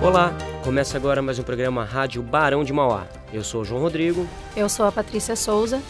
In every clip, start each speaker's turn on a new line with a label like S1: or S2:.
S1: Olá, começa agora mais um programa Rádio Barão de Mauá. Eu sou o João Rodrigo.
S2: Eu sou a Patrícia Souza.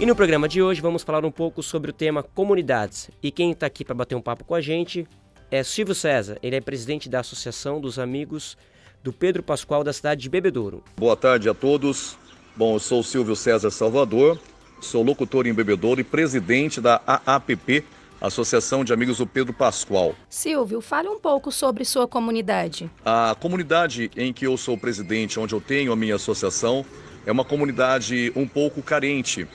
S1: E no programa de hoje vamos falar um pouco sobre o tema comunidades. E quem está aqui para bater um papo com a gente é Silvio César. Ele é presidente da Associação dos Amigos do Pedro Pascoal da cidade de Bebedouro.
S3: Boa tarde a todos. Bom, eu sou Silvio César Salvador, sou locutor em Bebedouro e presidente da AAPP, Associação de Amigos do Pedro Pascoal.
S2: Silvio, fale um pouco sobre sua comunidade.
S3: A comunidade em que eu sou presidente, onde eu tenho a minha associação, é uma comunidade um pouco carente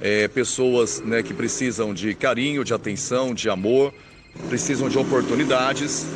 S3: é, pessoas né, que precisam de carinho, de atenção, de amor, precisam de oportunidades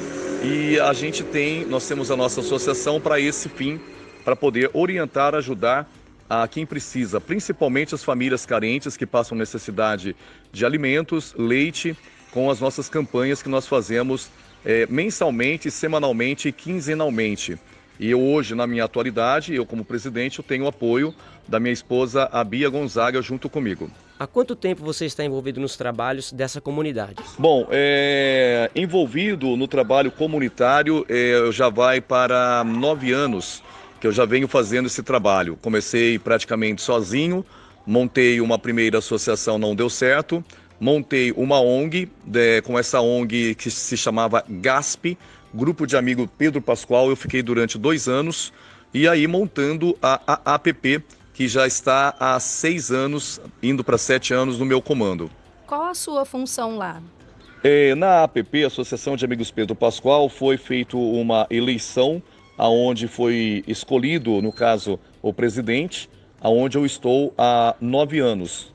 S3: e a gente tem, nós temos a nossa associação para esse fim, para poder orientar, ajudar a quem precisa, principalmente as famílias carentes que passam necessidade de alimentos, leite, com as nossas campanhas que nós fazemos é, mensalmente, semanalmente e quinzenalmente. E eu hoje, na minha atualidade, eu como presidente, eu tenho o apoio da minha esposa, a Bia Gonzaga, junto comigo.
S1: Há quanto tempo você está envolvido nos trabalhos dessa comunidade?
S3: Bom, é, envolvido no trabalho comunitário, é, já vai para nove anos que eu já venho fazendo esse trabalho. Comecei praticamente sozinho, montei uma primeira associação, não deu certo, montei uma ONG, de, com essa ONG que se chamava GASP, grupo de amigo Pedro Pascoal, eu fiquei durante dois anos e aí montando a, a APP, que já está há seis anos, indo para sete anos no meu comando.
S2: Qual a sua função lá?
S3: É, na APP, Associação de Amigos Pedro Pascoal, foi feita uma eleição aonde foi escolhido, no caso, o presidente, aonde eu estou há nove anos.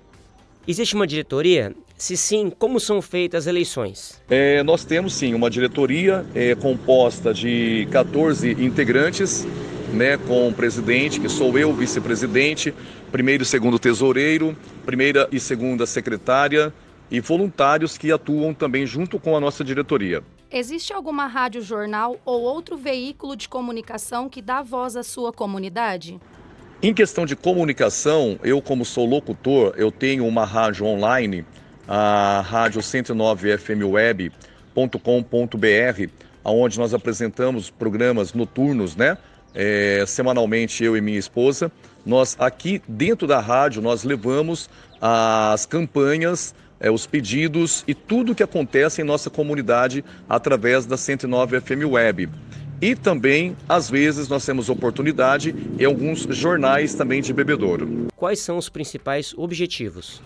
S1: Existe uma diretoria se sim, como são feitas as eleições?
S3: É, nós temos sim uma diretoria é, composta de 14 integrantes, né, com o presidente, que sou eu, vice-presidente, primeiro e segundo tesoureiro, primeira e segunda secretária e voluntários que atuam também junto com a nossa diretoria.
S2: Existe alguma rádio jornal ou outro veículo de comunicação que dá voz à sua comunidade?
S3: Em questão de comunicação, eu como sou locutor, eu tenho uma rádio online a rádio 109 fmweb.com.br, onde nós apresentamos programas noturnos, né? É, semanalmente eu e minha esposa. Nós aqui dentro da rádio nós levamos as campanhas, é, os pedidos e tudo que acontece em nossa comunidade através da 109 FM Web. E também, às vezes, nós temos oportunidade em alguns jornais também de bebedouro.
S1: Quais são os principais objetivos?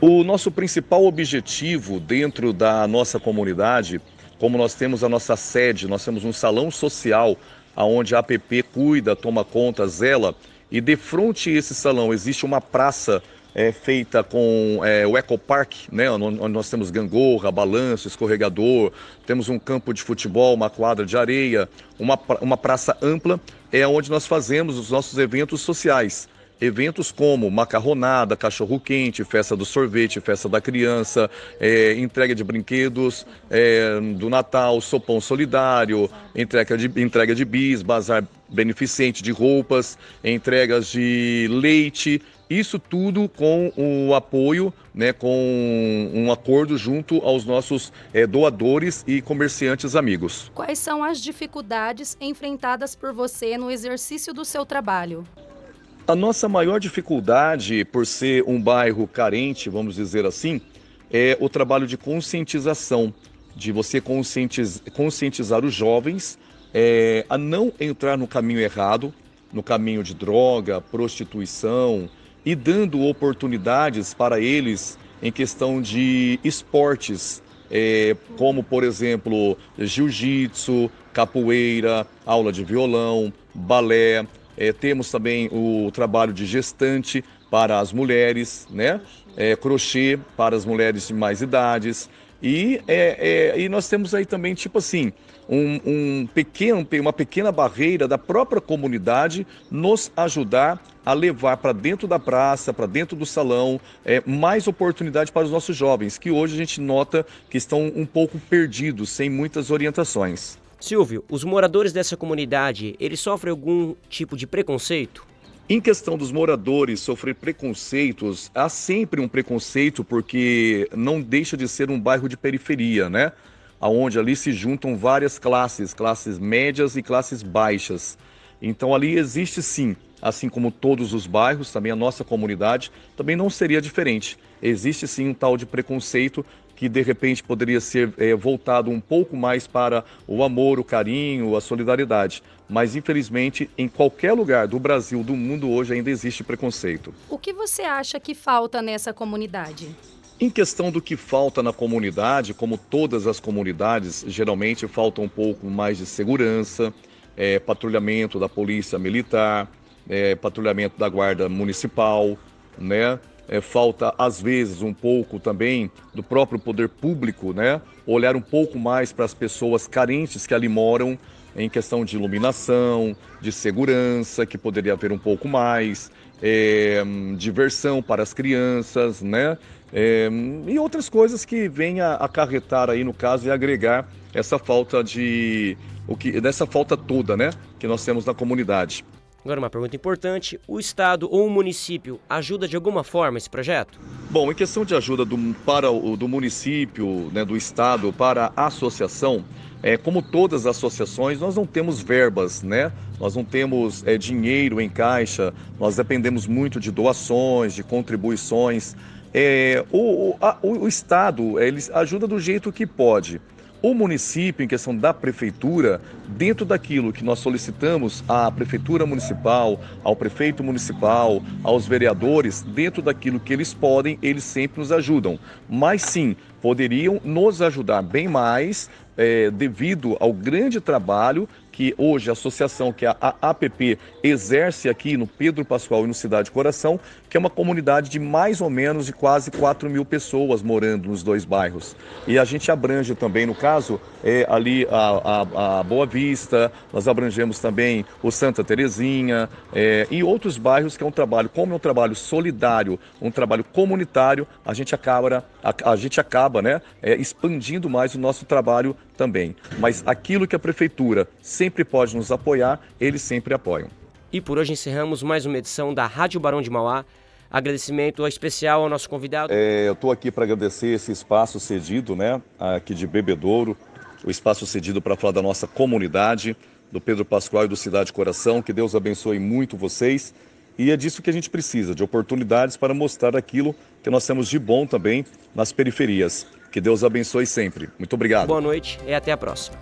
S3: O nosso principal objetivo dentro da nossa comunidade, como nós temos a nossa sede, nós temos um salão social onde a APP cuida, toma conta, zela, e de frente a esse salão existe uma praça é, feita com é, o Ecopark, né, onde nós temos gangorra, balanço, escorregador, temos um campo de futebol, uma quadra de areia, uma, uma praça ampla, é onde nós fazemos os nossos eventos sociais. Eventos como macarronada, cachorro-quente, festa do sorvete, festa da criança, é, entrega de brinquedos é, do Natal, sopão solidário, entrega de, entrega de bis, bazar beneficente de roupas, entregas de leite, isso tudo com o apoio, né, com um acordo junto aos nossos é, doadores e comerciantes amigos.
S2: Quais são as dificuldades enfrentadas por você no exercício do seu trabalho?
S3: A nossa maior dificuldade, por ser um bairro carente, vamos dizer assim, é o trabalho de conscientização, de você conscientiz, conscientizar os jovens é, a não entrar no caminho errado, no caminho de droga, prostituição, e dando oportunidades para eles em questão de esportes, é, como por exemplo jiu-jitsu, capoeira, aula de violão, balé, é, temos também o trabalho de gestante para as mulheres, né? É, crochê para as mulheres de mais idades. E, é, é, e nós temos aí também, tipo assim, um, um, pequeno, uma pequena barreira da própria comunidade nos ajudar a levar para dentro da praça, para dentro do salão, é, mais oportunidade para os nossos jovens, que hoje a gente nota que estão um pouco perdidos, sem muitas orientações.
S1: Silvio, os moradores dessa comunidade, eles sofrem algum tipo de preconceito?
S3: Em questão dos moradores sofrer preconceitos, há sempre um preconceito porque não deixa de ser um bairro de periferia, né? aonde ali se juntam várias classes, classes médias e classes baixas. Então ali existe sim, assim como todos os bairros, também a nossa comunidade também não seria diferente. Existe sim um tal de preconceito que de repente poderia ser é, voltado um pouco mais para o amor, o carinho, a solidariedade. Mas infelizmente, em qualquer lugar do Brasil, do mundo hoje, ainda existe preconceito.
S2: O que você acha que falta nessa comunidade?
S3: Em questão do que falta na comunidade, como todas as comunidades, geralmente falta um pouco mais de segurança, é, patrulhamento da polícia militar, é, patrulhamento da guarda municipal, né? É, falta às vezes um pouco também do próprio poder público, né? Olhar um pouco mais para as pessoas carentes que ali moram em questão de iluminação, de segurança, que poderia haver um pouco mais, é, diversão para as crianças, né? É, e outras coisas que venha acarretar aí no caso e agregar essa falta de o que dessa falta toda, né, que nós temos na comunidade.
S1: Agora, uma pergunta importante: o Estado ou o município ajuda de alguma forma esse projeto?
S3: Bom, em questão de ajuda do, para o do município, né, do Estado, para a associação, é, como todas as associações, nós não temos verbas, né? Nós não temos é, dinheiro em caixa, nós dependemos muito de doações, de contribuições. É, o, a, o, o Estado ele ajuda do jeito que pode. O município, em questão da prefeitura, dentro daquilo que nós solicitamos à prefeitura municipal, ao prefeito municipal, aos vereadores, dentro daquilo que eles podem, eles sempre nos ajudam. Mas sim, poderiam nos ajudar bem mais é, devido ao grande trabalho que hoje a associação, que é a APP, exerce aqui no Pedro Pascoal e no Cidade Coração, que é uma comunidade de mais ou menos de quase 4 mil pessoas morando nos dois bairros. E a gente abrange também, no caso, é, ali a, a, a Boa Vista, nós abrangemos também o Santa Terezinha é, e outros bairros que é um trabalho, como é um trabalho solidário, um trabalho comunitário, a gente acaba, a, a gente acaba né, é, expandindo mais o nosso trabalho também. Mas aquilo que a prefeitura sempre pode nos apoiar, eles sempre apoiam.
S1: E por hoje encerramos mais uma edição da Rádio Barão de Mauá. Agradecimento especial ao nosso convidado.
S3: É, eu estou aqui para agradecer esse espaço cedido, né, aqui de Bebedouro, o espaço cedido para falar da nossa comunidade, do Pedro Pascoal e do Cidade Coração. Que Deus abençoe muito vocês. E é disso que a gente precisa, de oportunidades para mostrar aquilo que nós temos de bom também nas periferias. Que Deus abençoe sempre. Muito obrigado.
S1: Boa noite e até a próxima.